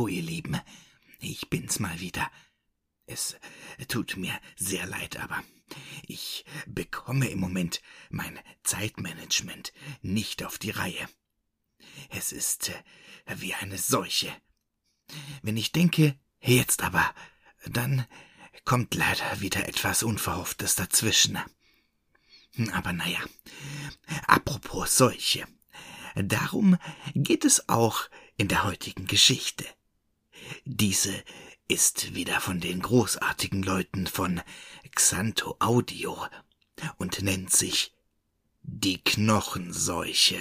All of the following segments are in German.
Hallo, ihr Lieben. Ich bin's mal wieder. Es tut mir sehr leid, aber ich bekomme im Moment mein Zeitmanagement nicht auf die Reihe. Es ist äh, wie eine Seuche. Wenn ich denke, jetzt aber, dann kommt leider wieder etwas Unverhofftes dazwischen. Aber naja, apropos Seuche. Darum geht es auch in der heutigen Geschichte. Diese ist wieder von den großartigen Leuten von Xanto Audio und nennt sich die Knochenseuche.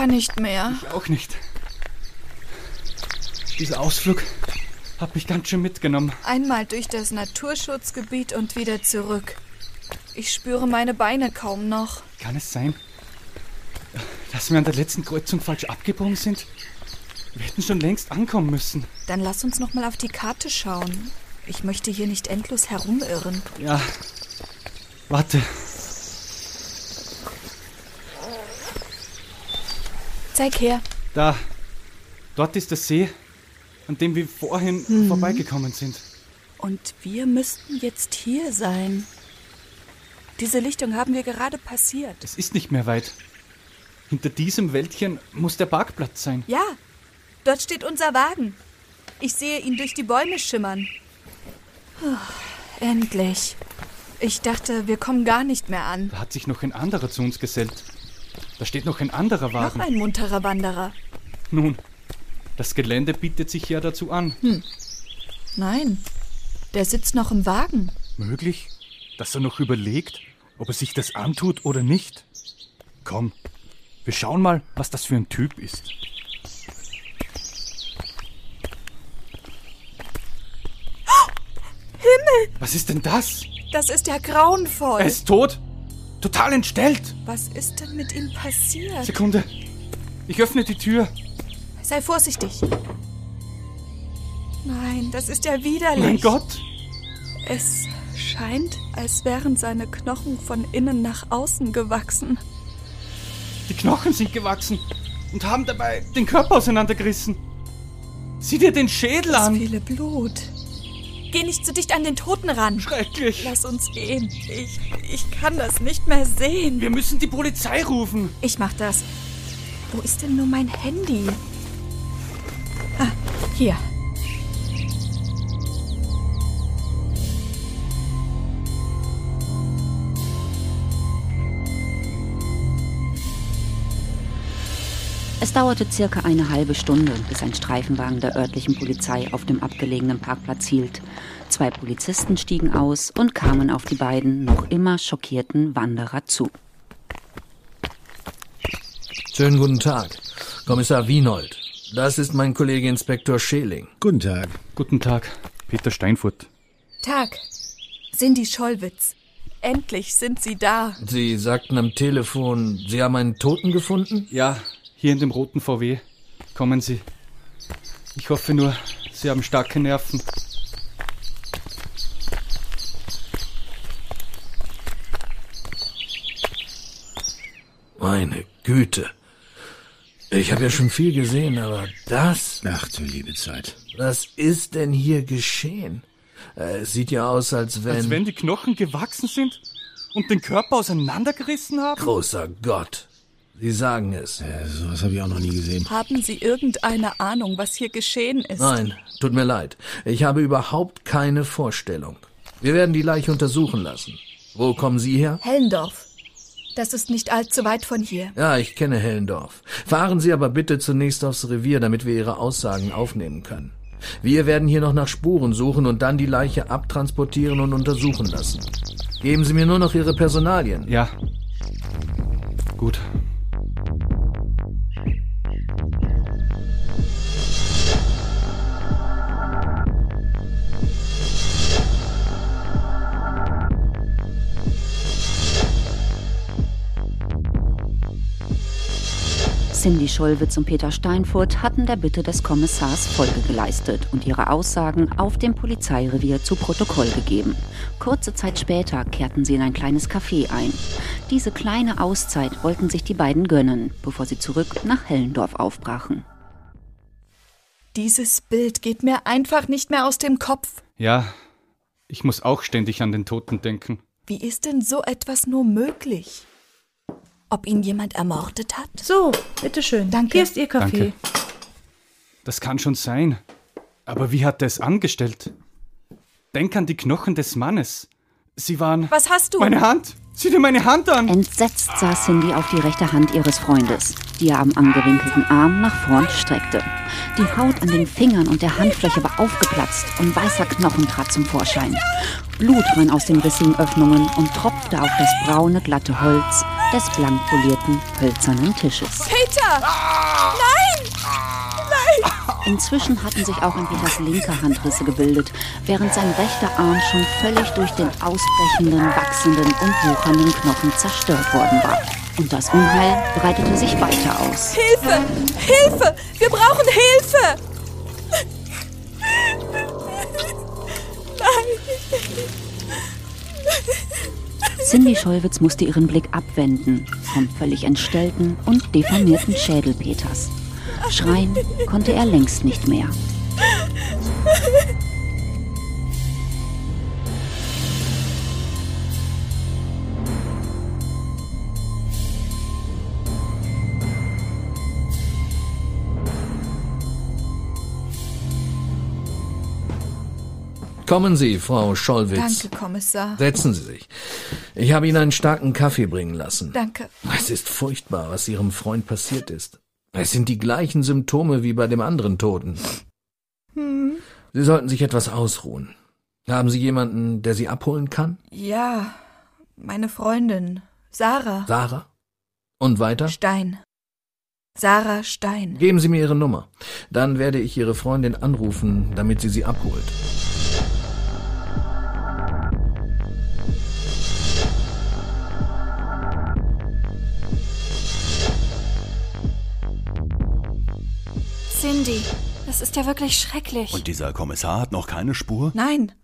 Kann nicht mehr. Ich auch nicht. Dieser Ausflug hat mich ganz schön mitgenommen. Einmal durch das Naturschutzgebiet und wieder zurück. Ich spüre meine Beine kaum noch. Kann es sein, dass wir an der letzten Kreuzung falsch abgebogen sind? Wir hätten schon längst ankommen müssen. Dann lass uns noch mal auf die Karte schauen. Ich möchte hier nicht endlos herumirren. Ja. Warte. Zeig her. Da. Dort ist der See, an dem wir vorhin Mhm. vorbeigekommen sind. Und wir müssten jetzt hier sein. Diese Lichtung haben wir gerade passiert. Es ist nicht mehr weit. Hinter diesem Wäldchen muss der Parkplatz sein. Ja, dort steht unser Wagen. Ich sehe ihn durch die Bäume schimmern. Puh, endlich. Ich dachte, wir kommen gar nicht mehr an. Da hat sich noch ein anderer zu uns gesellt. Da steht noch ein anderer Noch Wagen. ein munterer Wanderer. Nun, das Gelände bietet sich ja dazu an. Nein, der sitzt noch im Wagen. Möglich, dass er noch überlegt, ob er sich das antut oder nicht. Komm, wir schauen mal, was das für ein Typ ist. Was ist denn das? Das ist ja grauenvoll. Er ist tot. Total entstellt. Was ist denn mit ihm passiert? Sekunde. Ich öffne die Tür. Sei vorsichtig. Nein, das ist ja widerlich. Mein Gott. Es scheint, als wären seine Knochen von innen nach außen gewachsen. Die Knochen sind gewachsen und haben dabei den Körper auseinandergerissen. Sieh dir den Schädel Das an. viele Blut. Geh nicht zu dicht an den Toten ran. Schrecklich. Lass uns gehen. Ich, ich kann das nicht mehr sehen. Wir müssen die Polizei rufen. Ich mach das. Wo ist denn nur mein Handy? Ah, hier. Es dauerte circa eine halbe Stunde, bis ein Streifenwagen der örtlichen Polizei auf dem abgelegenen Parkplatz hielt. Zwei Polizisten stiegen aus und kamen auf die beiden noch immer schockierten Wanderer zu. Schönen guten Tag. Kommissar Wienold. Das ist mein Kollege Inspektor Scheling. Guten Tag. Guten Tag. Peter Steinfurt. Tag. Cindy Schollwitz. Endlich sind Sie da. Sie sagten am Telefon, Sie haben einen Toten gefunden? Ja, hier in dem roten VW. Kommen Sie. Ich hoffe nur, Sie haben starke Nerven. Meine Güte. Ich habe ja schon viel gesehen, aber das, Ach du liebe Zeit. was ist denn hier geschehen? Äh, Es sieht ja aus, als wenn... Als wenn die Knochen gewachsen sind und den Körper auseinandergerissen haben? Großer Gott. Sie sagen es. Äh, sowas habe ich auch noch nie gesehen. Haben Sie irgendeine Ahnung, was hier geschehen ist? Nein, tut mir leid. Ich habe überhaupt keine Vorstellung. Wir werden die Leiche untersuchen lassen. Wo kommen Sie her? Hellendorf. Das ist nicht allzu weit von hier. Ja, ich kenne Hellendorf. Fahren Sie aber bitte zunächst aufs Revier, damit wir Ihre Aussagen aufnehmen können. Wir werden hier noch nach Spuren suchen und dann die Leiche abtransportieren und untersuchen lassen. Geben Sie mir nur noch Ihre Personalien. Ja. Gut. Cindy Schollwitz und Peter Steinfurt hatten der Bitte des Kommissars Folge geleistet und ihre Aussagen auf dem Polizeirevier zu Protokoll gegeben. Kurze Zeit später kehrten sie in ein kleines Café ein. Diese kleine Auszeit wollten sich die beiden gönnen, bevor sie zurück nach Hellendorf aufbrachen. Dieses Bild geht mir einfach nicht mehr aus dem Kopf. Ja, ich muss auch ständig an den Toten denken. Wie ist denn so etwas nur möglich? Ob ihn jemand ermordet hat? So, bitteschön. Danke. Hier ist Ihr Kaffee. Danke. Das kann schon sein. Aber wie hat er es angestellt? Denk an die Knochen des Mannes. Sie waren. Was hast du? Meine Hand! Sieh dir meine Hand an! Entsetzt sah Cindy auf die rechte Hand ihres Freundes, die er am angewinkelten Arm nach vorn streckte. Die Haut an den Fingern und der Handfläche war aufgeplatzt und weißer Knochen trat zum Vorschein. Blut rann aus den rissigen Öffnungen und tropfte auf das braune, glatte Holz des blank polierten, hölzernen Tisches. Peter! Inzwischen hatten sich auch in Peters linker Hand Risse gebildet, während sein rechter Arm schon völlig durch den ausbrechenden, wachsenden und wuchernden Knochen zerstört worden war. Und das Unheil breitete sich weiter aus. Hilfe! Hilfe! Wir brauchen Hilfe! Cindy Schollwitz musste ihren Blick abwenden vom völlig entstellten und deformierten Schädel Peters. Schreien konnte er längst nicht mehr. Kommen Sie, Frau Schollwitz. Danke, Kommissar. Setzen Sie sich. Ich habe Ihnen einen starken Kaffee bringen lassen. Danke. Es ist furchtbar, was Ihrem Freund passiert ist. Es sind die gleichen Symptome wie bei dem anderen Toten. Sie sollten sich etwas ausruhen. Haben Sie jemanden, der Sie abholen kann? Ja, meine Freundin, Sarah Sarah? Und weiter? Stein. Sarah Stein. Geben Sie mir Ihre Nummer. Dann werde ich Ihre Freundin anrufen, damit sie sie abholt. Cindy, das ist ja wirklich schrecklich. Und dieser Kommissar hat noch keine Spur? Nein,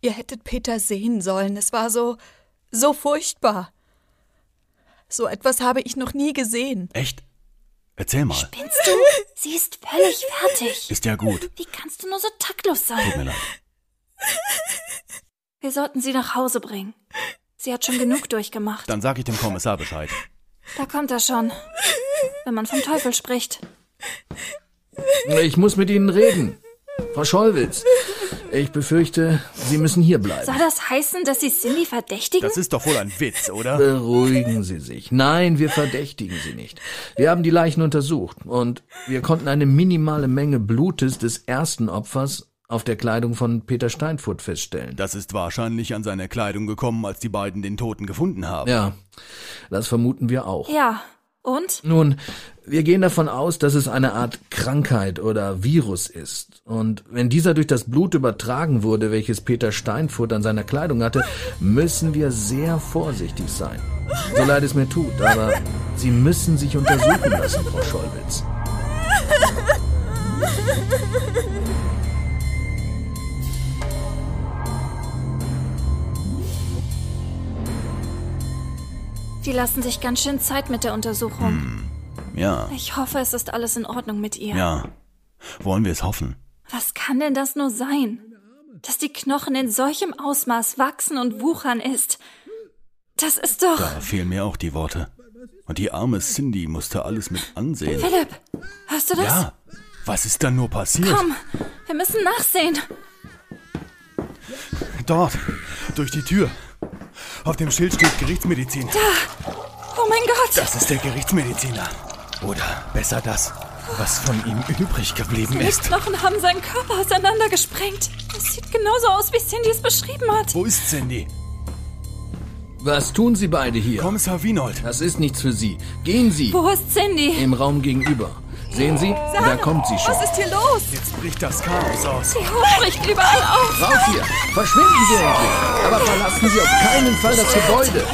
ihr hättet Peter sehen sollen. Es war so, so furchtbar. So etwas habe ich noch nie gesehen. Echt? Erzähl mal. Spinnst du? Sie ist völlig fertig. Ist ja gut. Wie kannst du nur so taktlos Tut sein? mir leid. Wir sollten sie nach Hause bringen. Sie hat schon genug durchgemacht. Dann sag ich dem Kommissar Bescheid. Da kommt er schon. Wenn man vom Teufel spricht. Ich muss mit Ihnen reden. Frau Schollwitz, ich befürchte, Sie müssen hier bleiben. Soll das heißen, dass Sie Cindy verdächtigen? Das ist doch wohl ein Witz, oder? Beruhigen Sie sich. Nein, wir verdächtigen Sie nicht. Wir haben die Leichen untersucht und wir konnten eine minimale Menge Blutes des ersten Opfers auf der Kleidung von Peter Steinfurt feststellen. Das ist wahrscheinlich an seine Kleidung gekommen, als die beiden den Toten gefunden haben. Ja, das vermuten wir auch. ja. Und? Nun, wir gehen davon aus, dass es eine Art Krankheit oder Virus ist. Und wenn dieser durch das Blut übertragen wurde, welches Peter Steinfurt an seiner Kleidung hatte, müssen wir sehr vorsichtig sein. So leid es mir tut, aber Sie müssen sich untersuchen lassen, Frau Schollwitz. Die lassen sich ganz schön Zeit mit der Untersuchung. Ja, Ich hoffe, es ist alles in Ordnung mit ihr. ja. Wollen wir es hoffen? Was kann denn das nur sein? Dass die Knochen in solchem Ausmaß wachsen und wuchern ist. Das ist doch. Da fehlen mir auch die Worte. Und die arme Cindy musste alles mit ansehen. Philipp, hörst du das? Ja, was ist dann nur passiert? Komm, wir müssen nachsehen. Dort, durch die Tür. Auf dem Schild steht Gerichtsmedizin. Oh mein Gott. Das ist der Gerichtsmediziner. Oder besser das, was von ihm übrig geblieben Die ist. Knochen haben seinen Körper auseinandergesprengt. Es sieht genauso aus, wie Cindy es beschrieben hat. Wo ist Cindy? Was tun Sie beide hier? Kommissar Wienold. Das ist nichts für Sie. Gehen Sie Wo ist Cindy? im Raum gegenüber. Sehen Sie, da kommt sie schon. Was ist hier los? Jetzt bricht das Chaos aus. Die Hut bricht überall auf. Raus hier! Verschwinden Sie endlich! Aber verlassen Sie auf keinen Fall das Gebäude!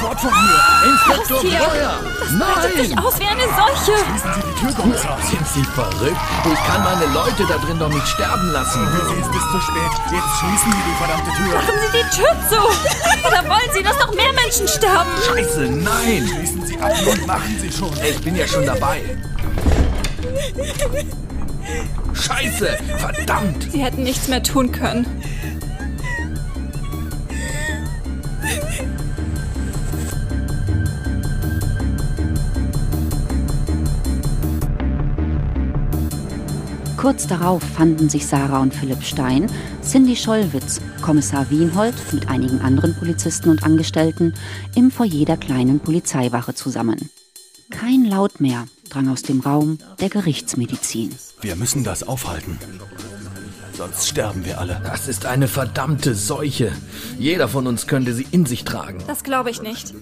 Fort von hier! Inspektor? Breuer! Breitet sich Nein! aus wie eine Seuche. Schließen Sie die Tür, Kommissar! Sind Sie verrückt? Ich kann meine Leute da drin doch nicht sterben lassen. Es ist zu spät. Jetzt schließen Sie die verdammte Tür. Machen Sie die Tür zu. Oder wollen Sie, dass noch mehr Menschen sterben? Scheiße, nein! Schließen Sie ab und machen Sie schon. Ich bin ja schon dabei. Scheiße! Verdammt! Sie hätten nichts mehr tun können. Kurz darauf fanden sich Sarah und Philipp Stein, Cindy Schollwitz, Kommissar Wienhold mit einigen anderen Polizisten und Angestellten im Foyer der kleinen Polizeiwache zusammen. Kein Laut mehr drang aus dem Raum der Gerichtsmedizin. Wir müssen das aufhalten. Sonst sterben wir alle. Das ist eine verdammte Seuche. Jeder von uns könnte sie in sich tragen. Das glaube ich nicht.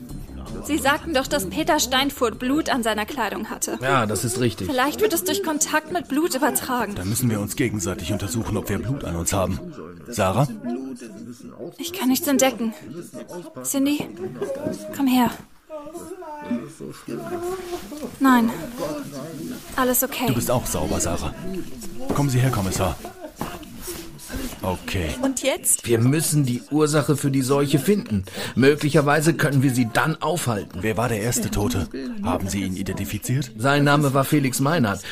Sie sagten doch, dass Peter Steinfurt Blut an seiner Kleidung hatte. Ja, das ist richtig. Vielleicht wird es durch Kontakt mit Blut übertragen. Dann müssen wir uns gegenseitig untersuchen, ob wir Blut an uns haben. Sarah? Ich kann nichts entdecken. Cindy, komm her. Nein. Alles okay. Du bist auch sauber, Sarah. Kommen Sie her, Kommissar. Okay. Und jetzt? Wir müssen die Ursache für die Seuche finden. Möglicherweise können wir sie dann aufhalten. Wer war der erste Tote? Haben Sie ihn identifiziert? Sein Name war Felix Meinhardt.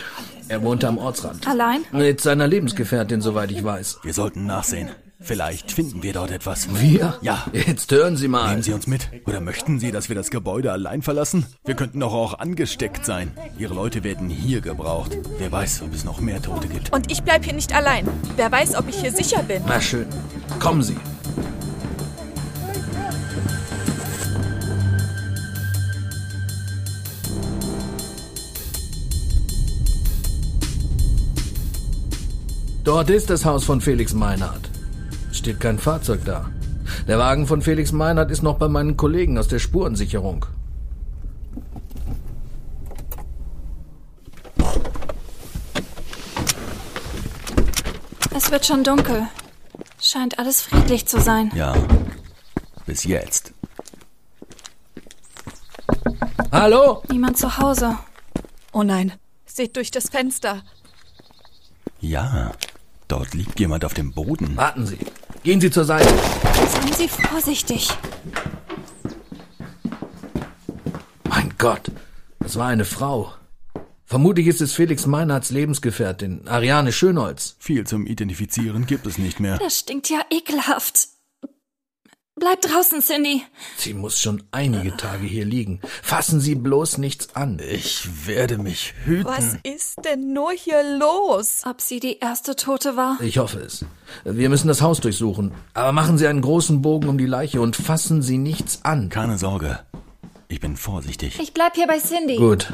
Er wohnte am Ortsrand. Allein? Mit seiner Lebensgefährtin, soweit ich weiß. Wir sollten nachsehen. Vielleicht finden wir dort etwas. Wir? Ja. Jetzt hören Sie mal. Nehmen Sie uns mit. Oder möchten Sie, dass wir das Gebäude allein verlassen? Wir könnten doch auch angesteckt sein. Ihre Leute werden hier gebraucht. Wer weiß, ob es noch mehr Tote gibt. Und ich bleib hier nicht allein. Wer weiß, ob ich hier sicher bin. Na schön. Kommen Sie. Dort ist das Haus von Felix Meinhardt. Steht kein Fahrzeug da. Der Wagen von Felix Meinhardt ist noch bei meinen Kollegen aus der Spurensicherung. Es wird schon dunkel. Scheint alles friedlich zu sein. Ja. Bis jetzt. Hallo? Niemand zu Hause. Oh nein, seht durch das Fenster. Ja. Dort liegt jemand auf dem Boden. Warten Sie. Gehen Sie zur Seite. Seien Sie vorsichtig. Mein Gott, das war eine Frau. Vermutlich ist es Felix Meinhardts Lebensgefährtin, Ariane Schönholz. Viel zum Identifizieren gibt es nicht mehr. Das stinkt ja ekelhaft. Bleib draußen, Cindy. Sie muss schon einige Tage hier liegen. Fassen Sie bloß nichts an. Ich werde mich hüten. Was ist denn nur hier los? Ob sie die erste Tote war? Ich hoffe es. Wir müssen das Haus durchsuchen. Aber machen Sie einen großen Bogen um die Leiche und fassen Sie nichts an. Keine Sorge. Ich bin vorsichtig. Ich bleib hier bei Cindy. Gut.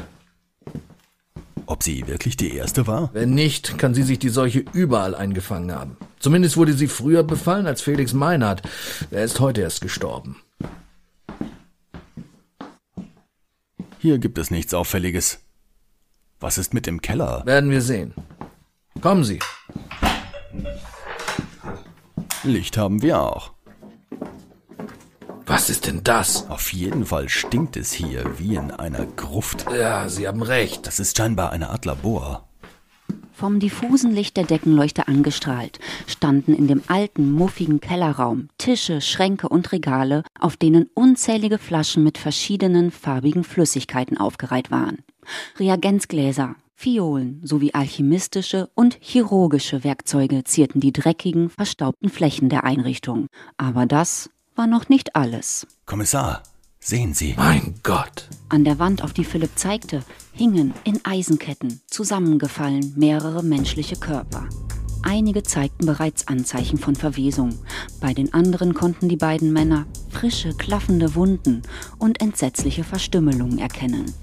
Ob sie wirklich die erste war? Wenn nicht, kann sie sich die Seuche überall eingefangen haben. Zumindest wurde sie früher befallen als Felix Meinhardt. Er ist heute erst gestorben. Hier gibt es nichts Auffälliges. Was ist mit dem Keller? Werden wir sehen. Kommen Sie. Licht haben wir auch. Was ist denn das? Auf jeden Fall stinkt es hier wie in einer Gruft. Ja, Sie haben recht. Das ist scheinbar eine Art Labor. Vom diffusen Licht der Deckenleuchter angestrahlt standen in dem alten, muffigen Kellerraum Tische, Schränke und Regale, auf denen unzählige Flaschen mit verschiedenen farbigen Flüssigkeiten aufgereiht waren. Reagenzgläser, Fiolen sowie alchemistische und chirurgische Werkzeuge zierten die dreckigen, verstaubten Flächen der Einrichtung. Aber das war noch nicht alles. Kommissar, sehen Sie. Mein Gott. An der Wand, auf die Philipp zeigte, hingen in Eisenketten zusammengefallen mehrere menschliche Körper. Einige zeigten bereits Anzeichen von Verwesung. Bei den anderen konnten die beiden Männer frische, klaffende Wunden und entsetzliche Verstümmelungen erkennen.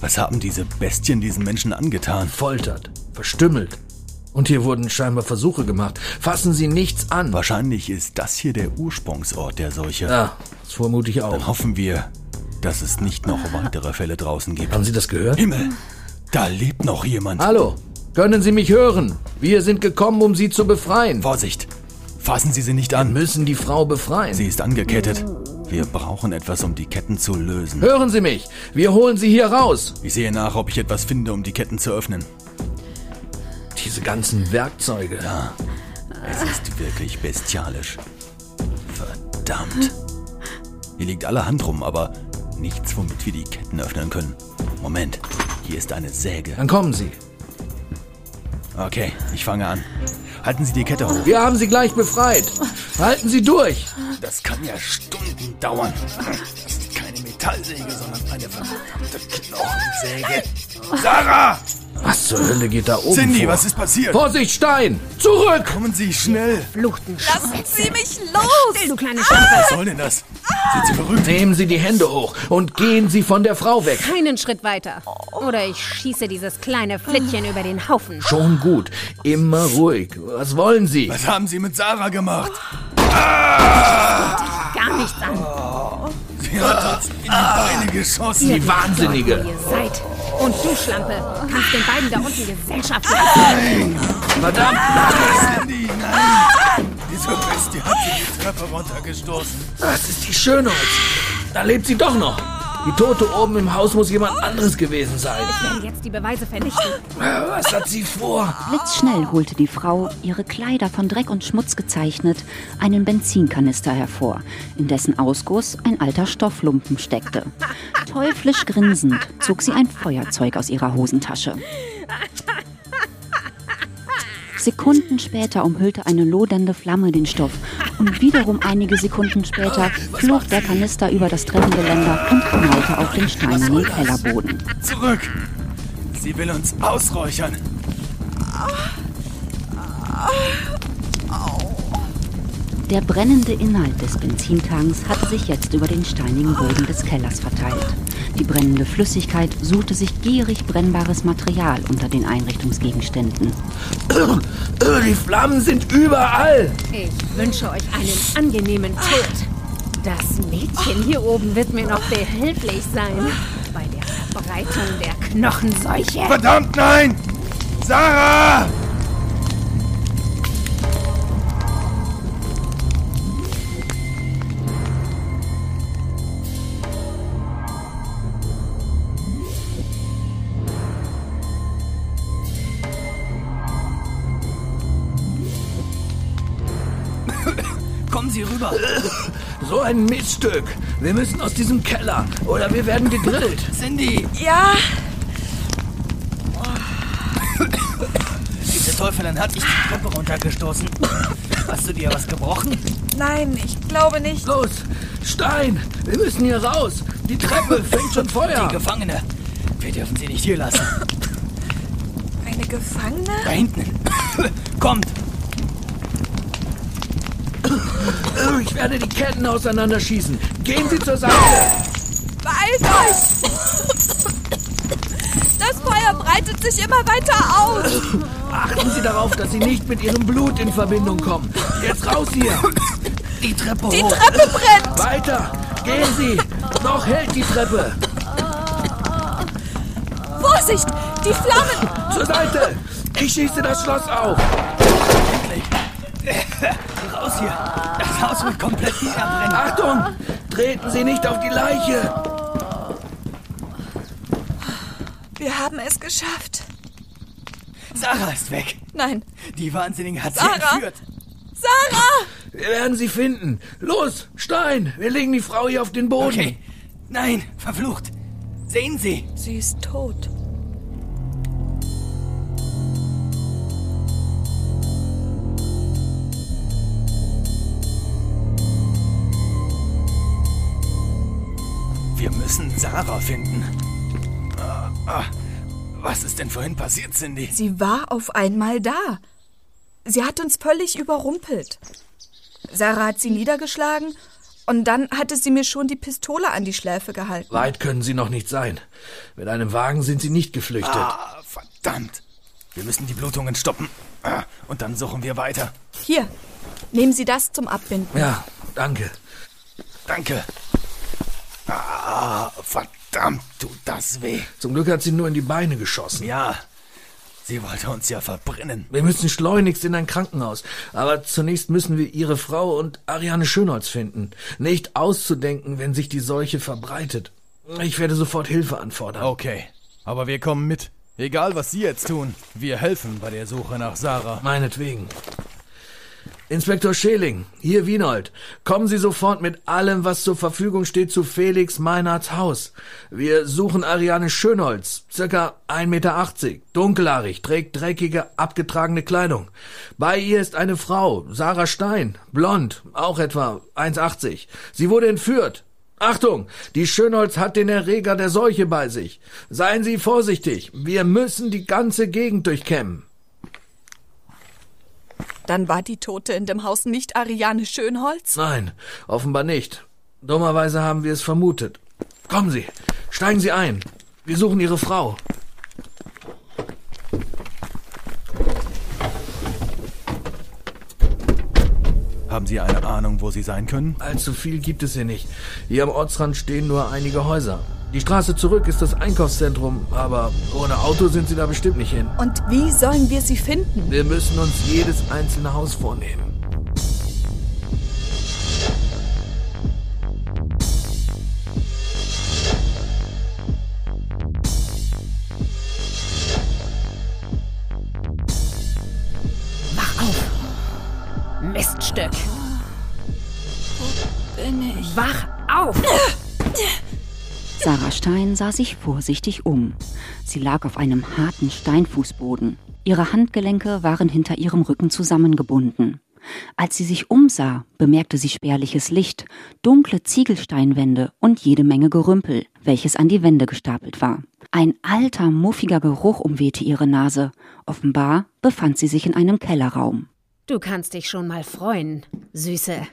Was haben diese Bestien diesen Menschen angetan? Foltert, verstümmelt. Und hier wurden scheinbar Versuche gemacht. Fassen Sie nichts an. Wahrscheinlich ist das hier der Ursprungsort der Seuche. Ja, das vermute ich Dann auch. hoffen wir, dass es nicht noch weitere Fälle draußen gibt. Haben Sie das gehört? Himmel! Da lebt noch jemand. Hallo, können Sie mich hören? Wir sind gekommen, um Sie zu befreien. Vorsicht! Fassen Sie sie nicht Wir an. müssen die Frau befreien. Sie ist angekettet. Wir brauchen etwas, um die Ketten zu lösen. Hören Sie mich! Wir holen Sie hier raus! Ich sehe nach, ob ich etwas finde, um die Ketten zu öffnen. Diese ganzen Werkzeuge. Ja, es ist wirklich bestialisch. Verdammt. Hier liegt allerhand rum, aber nichts, womit wir die Ketten öffnen können. Moment, hier ist eine Säge. Dann kommen Sie. Okay, ich fange an. Halten Sie die Kette hoch. Wir haben Sie gleich befreit. Halten Sie durch. Das kann ja Stunden dauern. Das ist keine Metallsäge, sondern eine verdammte Knochensäge. Sarah! Was zur Hölle geht da oben Cindy, vor? was ist passiert? Vorsicht, Stein! Zurück! Kommen Sie schnell. Fluchten. Lassen Sie mich los! Still, du kleine Schlampe. Was soll denn das? Sind Sie verrückt? Nehmen Sie die Hände hoch und gehen Sie von der Frau weg. Keinen Schritt weiter. Oder ich schieße dieses kleine Flittchen über den Haufen. Schon gut. Immer ruhig. Was wollen Sie? Was haben Sie mit Sarah gemacht? Gar nichts an. Sie hat uns in die Beine geschossen. Die Wahnsinnige. Ihr seid. Und du, Schlampe, kannst den beiden da unten Gesellschaft leisten. Verdammt! Cindy, nein! Diese Bestie hat sie die Treppe runtergestoßen. Das ist die Schönholz. Da lebt sie doch noch. Die Tote oben im Haus muss jemand anderes gewesen sein. Ich werde jetzt die Beweise vernichten. Was hat sie vor? Blitzschnell holte die Frau, ihre Kleider von Dreck und Schmutz gezeichnet, einen Benzinkanister hervor, in dessen Ausguss ein alter Stofflumpen steckte. Teuflisch grinsend zog sie ein Feuerzeug aus ihrer Hosentasche. Sekunden später umhüllte eine lodernde Flamme den Stoff und wiederum einige Sekunden später flog der Kanister über das Treppengeländer und knallte auf den steinernen Kellerboden. Zurück! Sie will uns ausräuchern. Der brennende Inhalt des Benzintanks hatte sich jetzt über den steinigen Boden des Kellers verteilt. Die brennende Flüssigkeit suchte sich gierig brennbares Material unter den Einrichtungsgegenständen. Die Flammen sind überall. Ich wünsche euch einen angenehmen Tod. Das Mädchen hier oben wird mir noch behilflich sein. Bei der Verbreitung der Knochenseuche. Verdammt, nein! Sarah! Rüber. So ein Miststück. Wir müssen aus diesem Keller oder wir werden gegrillt. Cindy! Ja, Diese Teufelin hat dich die Treppe runtergestoßen. Hast du dir was gebrochen? nein, ich glaube nicht. Los, Stein, wir müssen hier raus. Die Treppe fängt schon Feuer. Die Gefangene. Wir dürfen sie nicht hier lassen. Eine Gefangene? Da hinten. Kommt! Ich werde die Ketten auseinanderschießen. Gehen Sie zur Seite. Beeilt euch! Das Feuer breitet sich immer weiter aus. Achten Sie darauf, dass Sie nicht mit Ihrem Blut in Verbindung kommen. Jetzt raus hier. Die Treppe Die hoch! Treppe brennt. Weiter. Gehen Sie. Noch hält die Treppe. Vorsicht, die Flammen. Zur Seite. Ich schieße das Schloss auf. Raus hier! Das Haus wird komplett niederbrennen. Achtung. Treten Sie nicht auf die Leiche. Wir haben es geschafft. Sarah ist weg. Nein, Die Wahnsinnige hat sie Sarah? entführt. Sarah! Wir werden sie finden. Los, Stein. Wir legen die Frau hier auf den Boden. Okay. Nein, verflucht. Sehen Sie. Sie ist tot. Müssen Sarah finden. Ah, ah. Was ist denn vorhin passiert, Cindy? Sie war auf einmal da. Sie hat uns völlig überrumpelt. Sarah hat sie niedergeschlagen und dann hatte sie mir schon die Pistole an die Schläfe gehalten. Weit können Sie noch nicht sein. Mit einem Wagen sind Sie nicht geflüchtet. Ah, verdammt. Wir müssen die Blutungen stoppen. Ah, und dann suchen wir weiter. Hier, nehmen Sie das zum Abbinden. Ja, danke. Danke. Ah, verdammt. Tut das weh. Zum Glück hat sie nur in die Beine geschossen. Ja, sie wollte uns ja verbrennen. Wir müssen schleunigst in ein Krankenhaus. Aber zunächst müssen wir ihre Frau und Ariane Schönholz finden. Nicht auszudenken, wenn sich die Seuche verbreitet. Ich werde sofort Hilfe anfordern. Okay, aber wir kommen mit. Egal, was Sie jetzt tun, wir helfen bei der Suche nach Sarah. Meinetwegen. Inspektor Scheling, hier Wienold. Kommen Sie sofort mit allem, was zur Verfügung steht, zu Felix Meinerts Haus. Wir suchen Ariane Schönholz, circa 1,80 Meter, dunkelhaarig, trägt dreckige, abgetragene Kleidung. Bei ihr ist eine Frau, Sarah Stein, blond, auch etwa 1,80. Sie wurde entführt. Achtung, die Schönholz hat den Erreger der Seuche bei sich. Seien Sie vorsichtig, wir müssen die ganze Gegend durchkämmen. Dann war die Tote in dem Haus nicht Ariane Schönholz? Nein, offenbar nicht. Dummerweise haben wir es vermutet. Kommen Sie, steigen Sie ein. Wir suchen Ihre Frau. Haben Sie eine Ahnung, wo sie sein können? Allzu viel gibt es hier nicht. Hier am Ortsrand stehen nur einige Häuser. Die Straße zurück ist das Einkaufszentrum, aber ohne Auto sind Sie da bestimmt nicht hin. Und wie sollen wir sie finden? Wir müssen uns jedes einzelne Haus vornehmen. Wach auf! Miststück! Bin ich. Wach auf! Sarah Stein sah sich vorsichtig um. Sie lag auf einem harten Steinfußboden. Ihre Handgelenke waren hinter ihrem Rücken zusammengebunden. Als sie sich umsah, bemerkte sie spärliches Licht, dunkle Ziegelsteinwände und jede Menge Gerümpel, welches an die Wände gestapelt war. Ein alter, muffiger Geruch umwehte ihre Nase. Offenbar befand sie sich in einem Kellerraum. Du kannst dich schon mal freuen, Süße.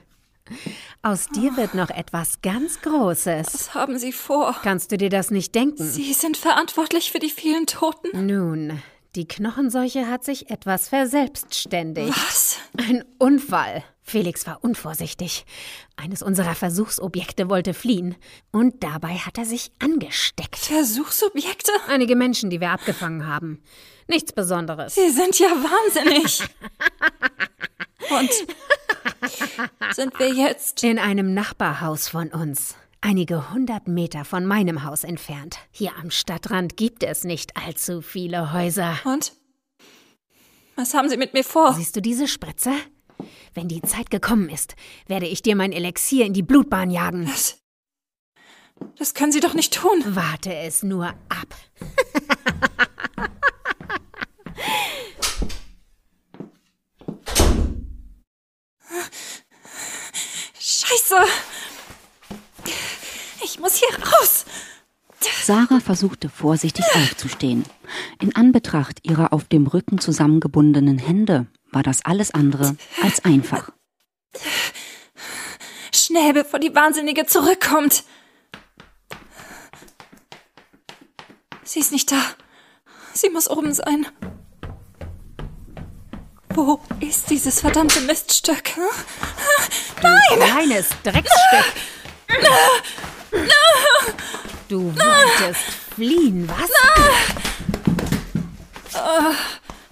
Aus dir wird noch etwas ganz Großes. Was haben Sie vor? Kannst du dir das nicht denken? Sie sind verantwortlich für die vielen Toten? Nun, die Knochenseuche hat sich etwas verselbstständigt. Was? Ein Unfall. Felix war unvorsichtig. Eines unserer Versuchsobjekte wollte fliehen. Und dabei hat er sich angesteckt. Versuchsobjekte? Einige Menschen, die wir abgefangen haben. Nichts Besonderes. Sie sind ja wahnsinnig. Und sind wir jetzt? In einem Nachbarhaus von uns. Einige hundert Meter von meinem Haus entfernt. Hier am Stadtrand gibt es nicht allzu viele Häuser. Und? Was haben Sie mit mir vor? Siehst du diese Spritze? Wenn die Zeit gekommen ist, werde ich dir mein Elixier in die Blutbahn jagen. Das, das können Sie doch nicht tun. Warte es nur ab. Scheiße. Ich muss hier raus. Sarah versuchte vorsichtig aufzustehen. In Anbetracht ihrer auf dem Rücken zusammengebundenen Hände war das alles andere als einfach. Schnell, bevor die Wahnsinnige zurückkommt. Sie ist nicht da. Sie muss oben sein. Wo ist dieses verdammte Miststück? Hm? Du kleines Drecksstück. Du wolltest fliehen, was?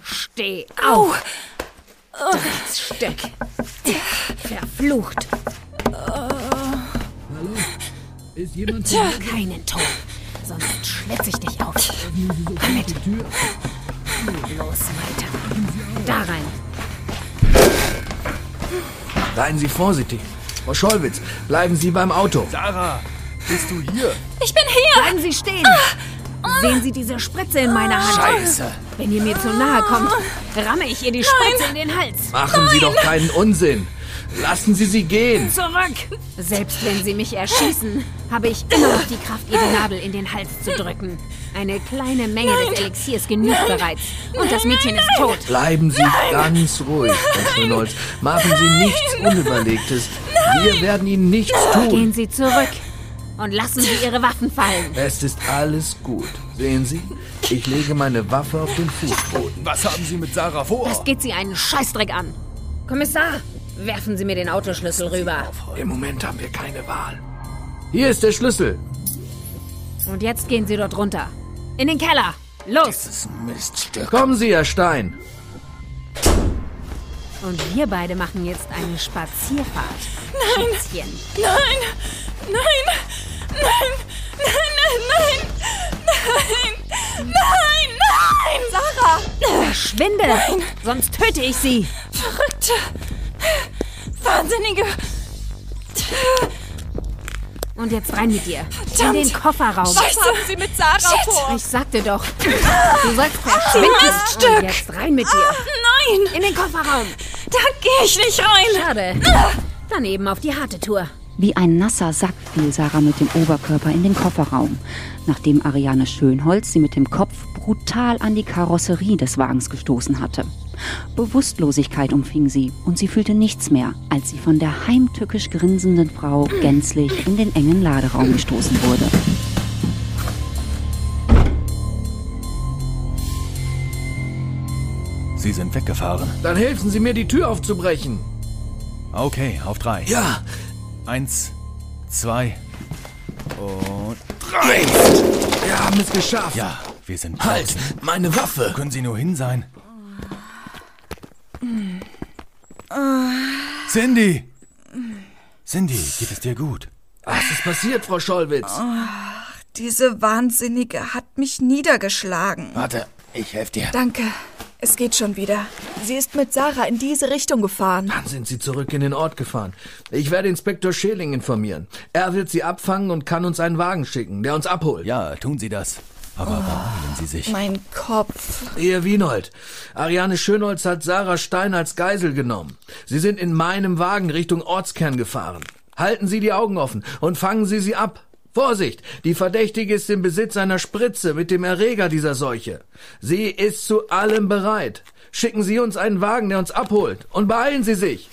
Steh auf. Drecksstück. Verflucht. Ist jemand Keinen Ton. Sonst schlitz ich dich auf. Komm mit. Los weiter. Da rein. Seien Sie vorsichtig. Frau Schollwitz, bleiben Sie beim Auto. Sarah, bist du hier? Ich bin hier. Bleiben Sie stehen. Sehen Sie diese Spritze in meiner Hand? Scheiße. Wenn ihr mir zu nahe kommt, ramme ich ihr die Spritze in den Hals. Machen Sie doch keinen Unsinn. Lassen Sie sie gehen. Zurück! Selbst wenn sie mich erschießen, habe ich immer noch die Kraft, ihr die Nadel in den Hals zu drücken. Eine kleine Menge des Elixiers genügt bereits. Und das Mädchen ist tot. Bleiben Sie ganz ruhig, Frau Schönholz. Machen Sie nichts Unüberlegtes. Wir werden Ihnen nichts tun. Gehen Sie zurück und lassen Sie Ihre Waffen fallen. Es ist alles gut. Sehen Sie, ich lege meine Waffe auf den Fußboden. Was haben Sie mit Sarah vor? Das geht Sie einen Scheißdreck an. Kommissar, werfen Sie mir den Autoschlüssel rüber. Im Moment haben wir keine Wahl. Hier ist der Schlüssel. Und jetzt gehen Sie dort runter. In den Keller. Los! Dieses Miststück. Kommen Sie, Herr Stein. Und wir beide machen jetzt eine Spazierfahrt. Nein! Schätzchen. Nein! Nein! Nein! Nein! Nein! Nein! Nein! Nein! Nein! Sarah! Verschwinde! Sonst töte ich Sie! Verrückte! Wahnsinnige! Und jetzt rein mit dir. Verdammt. In den Kofferraum. Was haben Sie mit Sarah Shit. vor? Ich sagte doch, du sollst verschwinden. Miststück. Und jetzt rein mit dir. Nein! In den Kofferraum. Da gehe ich nicht rein! Schade. Dann eben auf die harte Tour. Wie ein nasser Sack fiel Sarah mit dem Oberkörper in den Kofferraum, nachdem Ariane Schönholz sie mit dem Kopf brutal an die Karosserie des Wagens gestoßen hatte. Bewusstlosigkeit umfing sie und sie fühlte nichts mehr, als sie von der heimtückisch grinsenden Frau gänzlich in den engen Laderaum gestoßen wurde. Sie sind weggefahren. Dann helfen Sie mir, die Tür aufzubrechen. Okay, auf drei. Ja, Eins, zwei und... drei. Wir haben es geschafft. Ja, wir sind Halt, meine Waffe. Wo können Sie nur hin sein? Cindy! Cindy, geht es dir gut? Was ist passiert, Frau Schollwitz? Diese Wahnsinnige hat mich niedergeschlagen. Warte, ich helfe dir. Danke. Es geht schon wieder. Sie ist mit Sarah in diese Richtung gefahren. Dann sind Sie zurück in den Ort gefahren. Ich werde Inspektor Scheling informieren. Er wird Sie abfangen und kann uns einen Wagen schicken, der uns abholt. Ja, tun Sie das. Aber beeilen Sie sich. Mein Kopf. Ehe Wienold. Ariane Schönholz hat Sarah Stein als Geisel genommen. Sie sind in meinem Wagen Richtung Ortskern gefahren. Halten Sie die Augen offen und fangen Sie sie ab. Vorsicht! Die Verdächtige ist im Besitz einer Spritze mit dem Erreger dieser Seuche. Sie ist zu allem bereit. Schicken Sie uns einen Wagen, der uns abholt. Und beeilen Sie sich!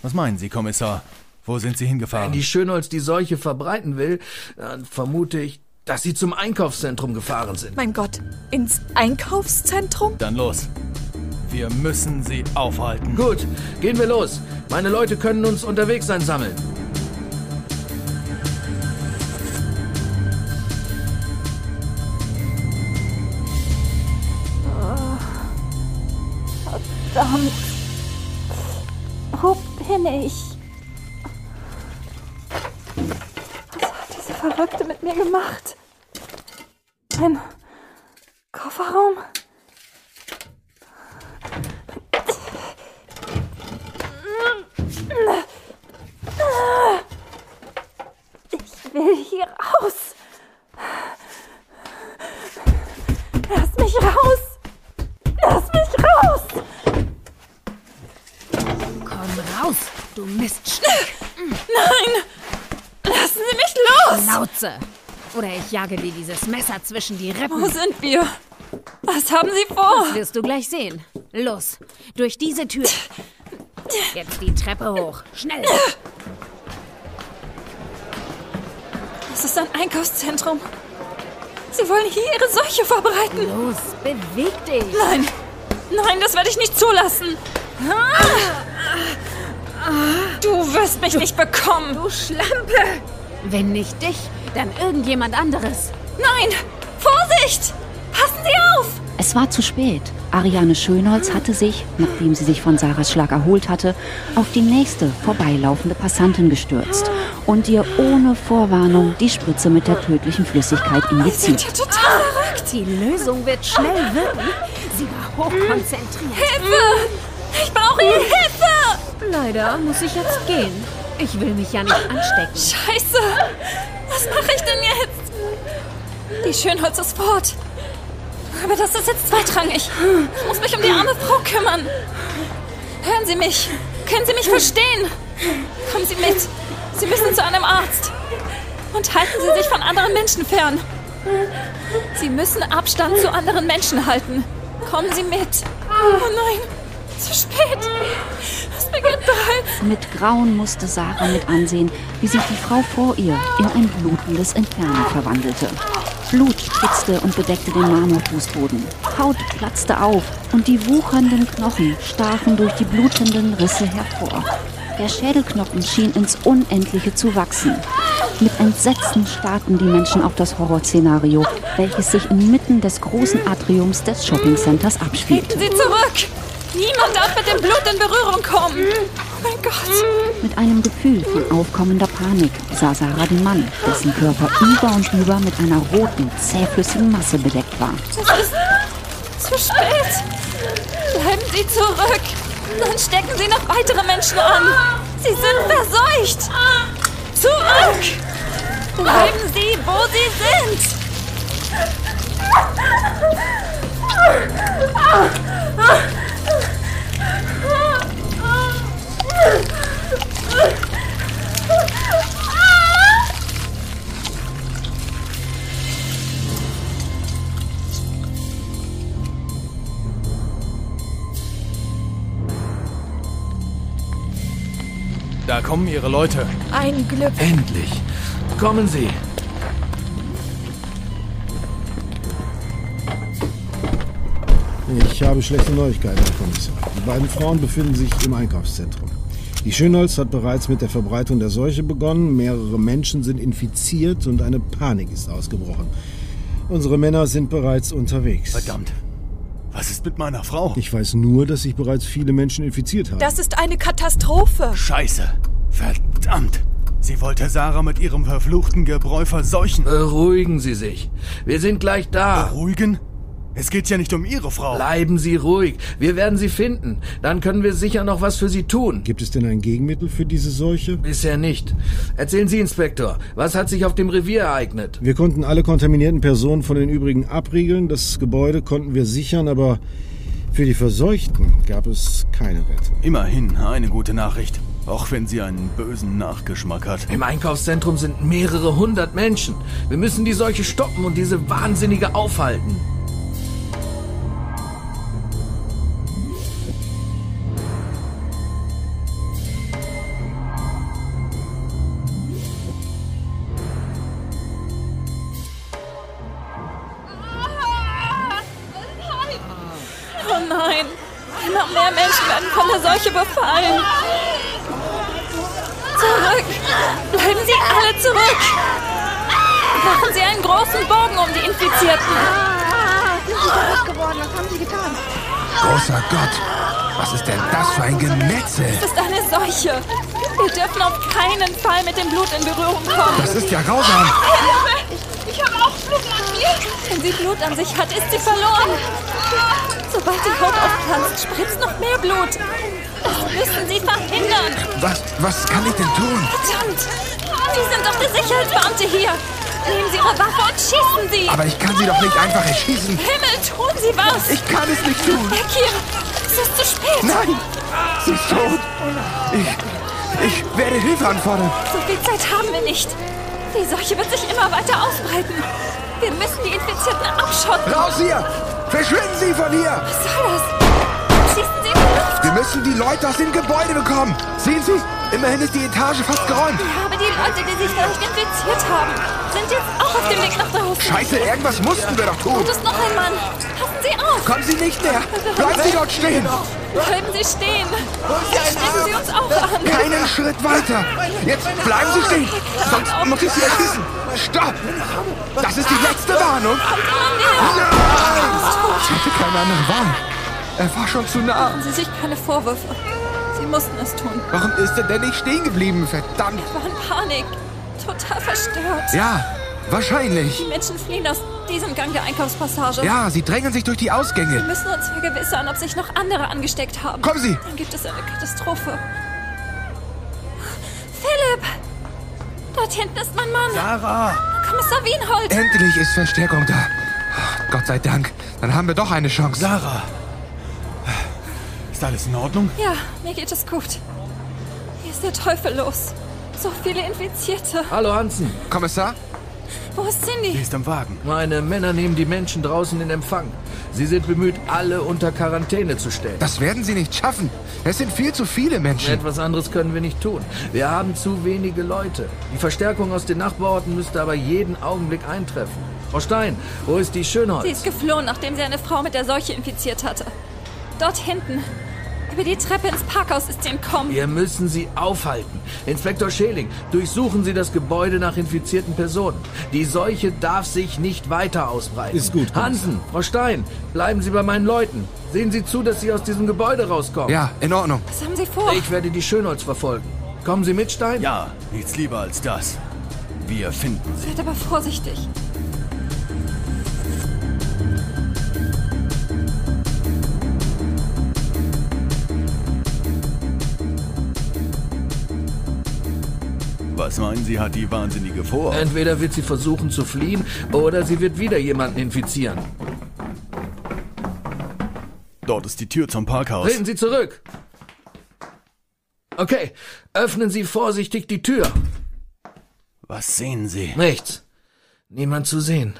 Was meinen Sie, Kommissar? Wo sind Sie Wenn hingefahren? die Schönholz die Seuche verbreiten will, dann vermute ich, dass sie zum Einkaufszentrum gefahren sind. Mein Gott. Ins Einkaufszentrum? Dann los. Wir müssen sie aufhalten. Gut, gehen wir los. Meine Leute können uns unterwegs sein Verdammt. Wo bin ich? Was hat diese Verrückte mit mir gemacht? Ein Kofferraum? Ich will hier raus. Jage dir dieses Messer zwischen die Wo Rippen. sind wir? Was haben Sie vor? Das wirst du gleich sehen. Los, durch diese Tür. Jetzt die Treppe hoch. Schnell. Das ist ein Einkaufszentrum. Sie wollen hier Ihre Seuche verbreiten. Los, beweg dich. Nein, nein, das werde ich nicht zulassen. Du wirst mich nicht bekommen. Du Schlampe. Wenn nicht dich, dann irgendjemand anderes. Nein, Vorsicht! Passen Sie auf! Es war zu spät. Ariane Schönholz hatte sich, nachdem sie sich von Sarahs Schlag erholt hatte, auf die nächste vorbeilaufende Passantin gestürzt und ihr ohne Vorwarnung die Spritze mit der tödlichen Flüssigkeit Sind injiziert. ja total verrückt. Die Lösung wird schnell wirken. Sie war hochkonzentriert. Hilfe! Ich brauche Ihre Hilfe! Leider muss ich jetzt gehen. Ich will mich ja nicht anstecken. Scheiße! Was mache ich denn jetzt? Die Schönholz ist fort. Aber das ist jetzt zweitrangig. Ich muss mich um die arme Frau kümmern. Hören Sie mich. Können Sie mich verstehen? Kommen Sie mit. Sie müssen zu einem Arzt. Und halten Sie sich von anderen Menschen fern. Sie müssen Abstand zu anderen Menschen halten. Kommen Sie mit. Oh nein, zu spät. Es beginnt bereits. Mit Grauen musste Sarah mit ansehen, wie sich die Frau vor ihr in ein blutendes Inferno verwandelte. Blut spritzte und bedeckte den Marmorfußboden. Haut platzte auf und die wuchernden Knochen stachen durch die blutenden Risse hervor. Der Schädelknochen schien ins Unendliche zu wachsen. Mit Entsetzen starrten die Menschen auf das Horrorszenario, welches sich inmitten des großen Atriums des Shoppingcenters abspielte. Treten Sie zurück! Niemand darf mit dem Blut in Berührung kommen! Oh mein Gott! Mit einem Gefühl von aufkommender Panik sah Sarah den Mann, dessen Körper über und über mit einer roten, zähflüssigen Masse bedeckt war. Das ist zu spät! Bleiben Sie zurück! Sonst stecken Sie noch weitere Menschen an! Sie sind verseucht! Zurück! Bleiben Sie, wo Sie sind! Da kommen Ihre Leute. Ein Glück. Endlich. Kommen Sie. Ich habe schlechte Neuigkeiten, Herr Kommissar. Die beiden Frauen befinden sich im Einkaufszentrum. Die Schönholz hat bereits mit der Verbreitung der Seuche begonnen, mehrere Menschen sind infiziert und eine Panik ist ausgebrochen. Unsere Männer sind bereits unterwegs. Verdammt. Was ist mit meiner Frau? Ich weiß nur, dass sich bereits viele Menschen infiziert haben. Das ist eine Katastrophe. Scheiße. Verdammt. Sie wollte Sarah mit ihrem verfluchten Gebräu verseuchen. Beruhigen Sie sich. Wir sind gleich da. Beruhigen? Es geht ja nicht um Ihre Frau. Bleiben Sie ruhig. Wir werden Sie finden. Dann können wir sicher noch was für Sie tun. Gibt es denn ein Gegenmittel für diese Seuche? Bisher nicht. Erzählen Sie, Inspektor, was hat sich auf dem Revier ereignet? Wir konnten alle kontaminierten Personen von den übrigen abriegeln. Das Gebäude konnten wir sichern, aber für die Verseuchten gab es keine Rettung. Immerhin eine gute Nachricht. Auch wenn sie einen bösen Nachgeschmack hat. Im Einkaufszentrum sind mehrere hundert Menschen. Wir müssen die Seuche stoppen und diese Wahnsinnige aufhalten. Ja grausam. Ich habe auch Blut an mir! Wenn sie Blut an sich hat, ist sie verloren! Sobald die Haut aufpflanzt, spritzt noch mehr Blut! Das müssen Sie verhindern! Was, was kann ich denn tun? Verdammt! Sie sind doch der Sicherheitsbeamte hier! Nehmen Sie Ihre Waffe und schießen Sie! Aber ich kann sie doch nicht einfach erschießen. Himmel, tun Sie was! Ich kann es nicht tun. Weg hier! Es ist zu spät! Nein, sie ist tot. Ich, ich werde Hilfe anfordern. So viel Zeit haben wir nicht! Die Seuche wird sich immer weiter ausbreiten! Wir müssen die Infizierten abschotten! Raus hier! Verschwinden Sie von hier! Was soll das? Schießen Sie in die Luft! Wir müssen die Leute aus dem Gebäude bekommen. Sehen Sie, immerhin ist die Etage fast geräumt. Ja, aber die Leute, die sich vielleicht infiziert haben, sind jetzt auch auf dem Weg nach draußen. Scheiße, irgendwas mussten wir doch tun. Dort ist noch ein Mann. Passen Sie auf. Kommen Sie nicht näher. Bleiben Sie dort stehen. Bleiben Sie stehen. Stecken Sie uns auch an. Keinen Schritt weiter. Jetzt bleiben Sie stehen. Sonst muss ich Sie erschießen. Stopp. Das ist die letzte Warnung. Ich hatte keine andere Wahl. Er war schon zu nah. Machen Sie sich keine Vorwürfe. Sie mussten es tun. Warum ist er denn nicht stehen geblieben? Verdammt. Er war in Panik. Total verstört. Ja, Die wahrscheinlich. Menschen fliehen aus diesem Gang der Einkaufspassage. Ja, sie drängen sich durch die Wir Ausgänge. müssen uns vergewissern, ob sich noch andere angesteckt haben. Kommen Sie. Dann gibt es eine Katastrophe. Philipp! Dort hinten ist mein Mann. Sarah! Kommissar Wienhold. Endlich ist Verstärkung da. Gott sei Dank. Dann haben wir doch eine Chance. Sarah! Ist alles in Ordnung? Ja, mir geht es gut. Hier ist der Teufel los. So viele Infizierte. Hallo Hansen. Kommissar? Wo ist Cindy? Sie ist am Wagen. Meine Männer nehmen die Menschen draußen in Empfang. Sie sind bemüht, alle unter Quarantäne zu stellen. Das werden Sie nicht schaffen. Es sind viel zu viele Menschen. Etwas anderes können wir nicht tun. Wir haben zu wenige Leute. Die Verstärkung aus den Nachbarorten müsste aber jeden Augenblick eintreffen. Frau Stein, wo ist die Schönholz? Sie ist geflohen, nachdem sie eine Frau mit der Seuche infiziert hatte. Dort hinten. Über die Treppe ins Parkhaus ist sie entkommen. Wir müssen sie aufhalten. Inspektor Scheling, durchsuchen Sie das Gebäude nach infizierten Personen. Die Seuche darf sich nicht weiter ausbreiten. Ist gut, Kommissar. Hansen, Frau Stein, bleiben Sie bei meinen Leuten. Sehen Sie zu, dass Sie aus diesem Gebäude rauskommen. Ja, in Ordnung. Was haben Sie vor? Ich werde die Schönholz verfolgen. Kommen Sie mit, Stein? Ja, nichts lieber als das. Wir finden sie. Seid aber vorsichtig. Was meinen Sie, hat die Wahnsinnige vor? Entweder wird sie versuchen zu fliehen oder sie wird wieder jemanden infizieren. Dort ist die Tür zum Parkhaus. Treten Sie zurück. Okay, öffnen Sie vorsichtig die Tür. Was sehen Sie? Nichts. Niemand zu sehen.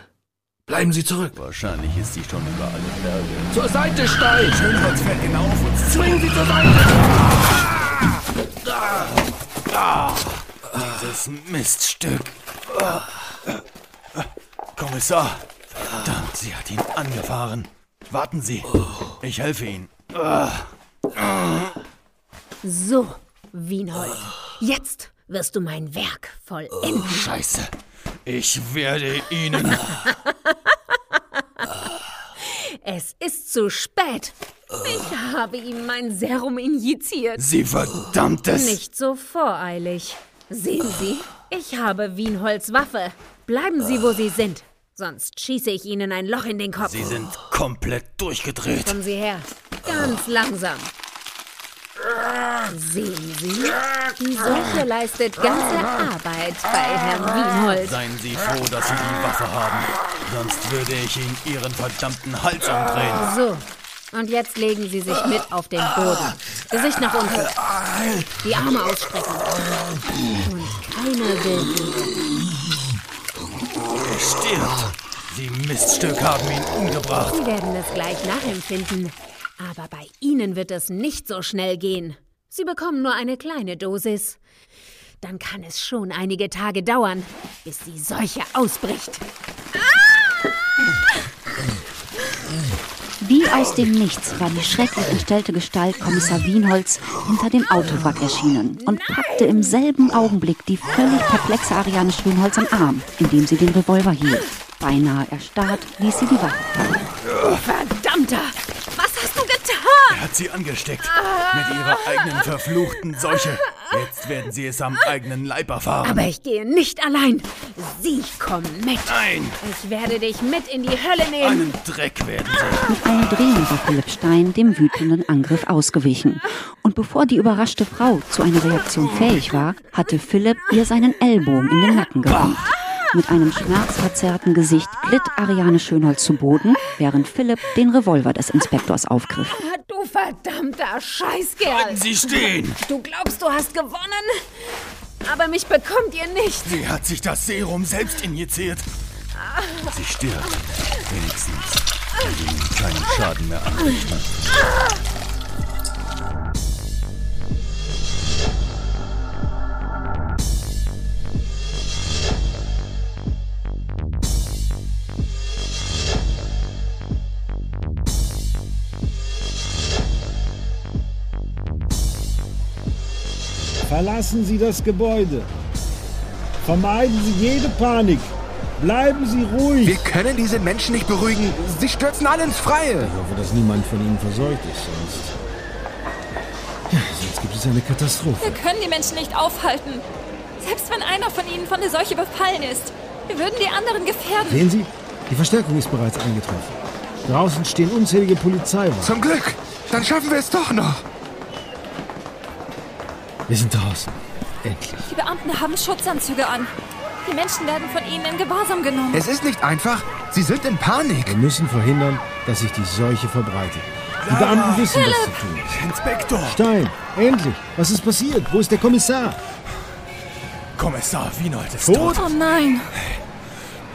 Bleiben Sie zurück. Wahrscheinlich ist sie schon über alle Berge. Zur Seite, Stein! Schönholz fällt hinauf und Zwingen Sie zur Seite! Dieses Miststück. Kommissar! Verdammt, sie hat ihn angefahren. Warten Sie. Ich helfe Ihnen. So, Wienhold. Jetzt wirst du mein Werk vollenden. Scheiße. Ich werde Ihnen. Es ist zu spät. Ich habe ihm mein Serum injiziert. Sie verdammtes. Nicht so voreilig. Sehen Sie, ich habe Wienholz Waffe. Bleiben Sie, wo Sie sind. Sonst schieße ich Ihnen ein Loch in den Kopf. Sie sind komplett durchgedreht. Kommen Sie her. Ganz langsam. Sehen Sie, die Seuche leistet ganze Arbeit bei Herrn Wienhold. Seien Sie froh, dass Sie die Waffe haben. Sonst würde ich Ihnen Ihren verdammten Hals umdrehen. So, und jetzt legen Sie sich mit auf den Boden. Gesicht nach unten. Die Arme ausstrecken. Und keine Bewegung. Er stirbt. Sie Miststück haben ihn umgebracht. Sie werden es gleich nachempfinden. Aber bei Ihnen wird es nicht so schnell gehen. Sie bekommen nur eine kleine Dosis. Dann kann es schon einige Tage dauern, bis die Seuche ausbricht. Wie aus dem Nichts war die schrecklich entstellte Gestalt Kommissar Wienholz hinter dem Autowrack erschienen und packte im selben Augenblick die völlig perplexe Ariane Schönholz am Arm, indem sie den Revolver hielt. Beinahe erstarrt ließ sie die Waffe fallen. Verdammter! Was hast du getan? Er hat sie angesteckt. Mit ihrer eigenen verfluchten Seuche. Jetzt werden sie es am eigenen Leib erfahren. Aber ich gehe nicht allein. Sie kommen mit. Nein! Ich werde dich mit in die Hölle nehmen. Einen Dreck werden sie. Mit einem Drehen war Philipp Stein dem wütenden Angriff ausgewichen. Und bevor die überraschte Frau zu einer Reaktion fähig war, hatte Philipp ihr seinen Ellbogen in den Nacken gerammt. Mit einem schmerzverzerrten Gesicht glitt Ariane Schönholz zu Boden, während Philipp den Revolver des Inspektors aufgriff. Ah, Du verdammter Scheißkerl. Sie stehen! Du glaubst, du hast gewonnen? Aber mich bekommt ihr nicht. Sie hat sich das Serum selbst injiziert. Sie stirbt. Wenigstens kann sie ihm keinen Schaden mehr anrichten. Verlassen Sie das Gebäude. Vermeiden Sie jede Panik. Bleiben Sie ruhig. Wir können diese Menschen nicht beruhigen. Sie stürzen alle ins Freie. Ich hoffe, dass niemand von Ihnen verseucht ist, sonst. Ja, sonst gibt es eine Katastrophe. Wir können die Menschen nicht aufhalten. Selbst wenn einer von ihnen von der Seuche befallen ist. Wir würden die anderen gefährden. Sehen Sie, die Verstärkung ist bereits eingetroffen. Draußen stehen unzählige Polizeiwagen. Zum Glück. Dann schaffen wir es doch noch. Wir sind draußen. Endlich. Die Beamten haben Schutzanzüge an. Die Menschen werden von ihnen in Gewahrsam genommen. Es ist nicht einfach. Sie sind in Panik. Wir müssen verhindern, dass sich die Seuche verbreitet. Die Beamten wissen, was zu tun ist. Inspektor! Stein, endlich. Was ist passiert? Wo ist der Kommissar? Kommissar Wienold ist Tot? tot. Oh nein.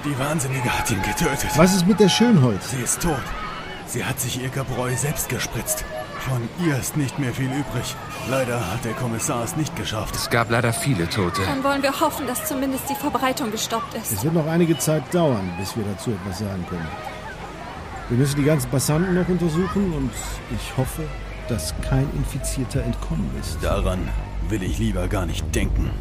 Die Wahnsinnige hat ihn getötet. Was ist mit der Schönholz? Sie ist tot. Sie hat sich ihr Gebräu selbst gespritzt. Von ihr ist nicht mehr viel übrig. Leider hat der Kommissar es nicht geschafft. Es gab leider viele Tote. Dann wollen wir hoffen, dass zumindest die Verbreitung gestoppt ist. Es wird noch einige Zeit dauern, bis wir dazu etwas sagen können. Wir müssen die ganzen Passanten noch untersuchen und ich hoffe, dass kein Infizierter entkommen ist. Daran will ich lieber gar nicht denken.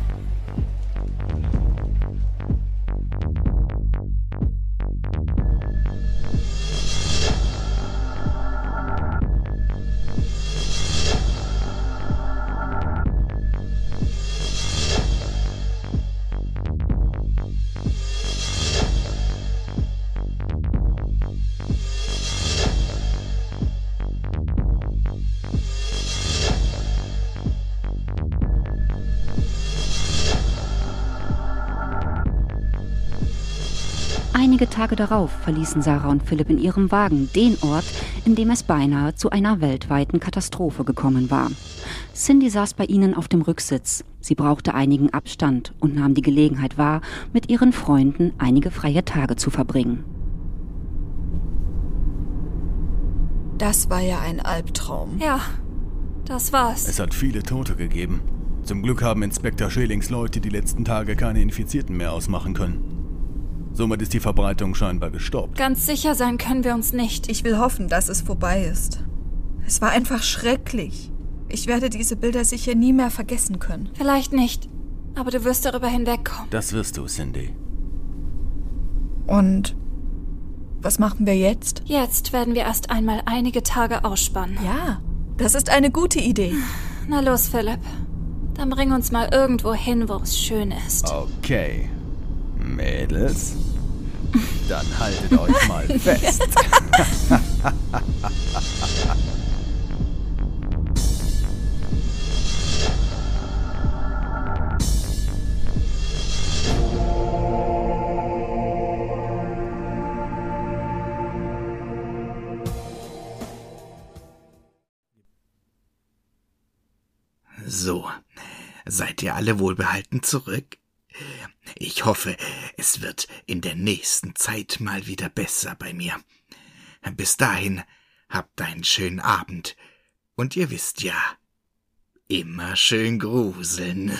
Tage darauf verließen Sarah und Philipp in ihrem Wagen den Ort, in dem es beinahe zu einer weltweiten Katastrophe gekommen war. Cindy saß bei ihnen auf dem Rücksitz. Sie brauchte einigen Abstand und nahm die Gelegenheit wahr, mit ihren Freunden einige freie Tage zu verbringen. Das war ja ein Albtraum. Ja, das war's. Es hat viele Tote gegeben. Zum Glück haben Inspektor Schelings Leute die letzten Tage keine Infizierten mehr ausmachen können. Somit ist die Verbreitung scheinbar gestoppt. Ganz sicher sein können wir uns nicht. Ich will hoffen, dass es vorbei ist. Es war einfach schrecklich. Ich werde diese Bilder sicher nie mehr vergessen können. Vielleicht nicht, aber du wirst darüber hinwegkommen. Das wirst du, Cindy. Und was machen wir jetzt? Jetzt werden wir erst einmal einige Tage ausspannen. Ja, das ist eine gute Idee. Na los, Philipp. Dann bring uns mal irgendwo hin, wo es schön ist. Okay. Mädels, dann haltet euch mal fest. So, seid ihr alle wohlbehalten zurück? Ich hoffe, es wird in der nächsten Zeit mal wieder besser bei mir. Bis dahin habt einen schönen Abend. Und ihr wisst ja, immer schön gruseln.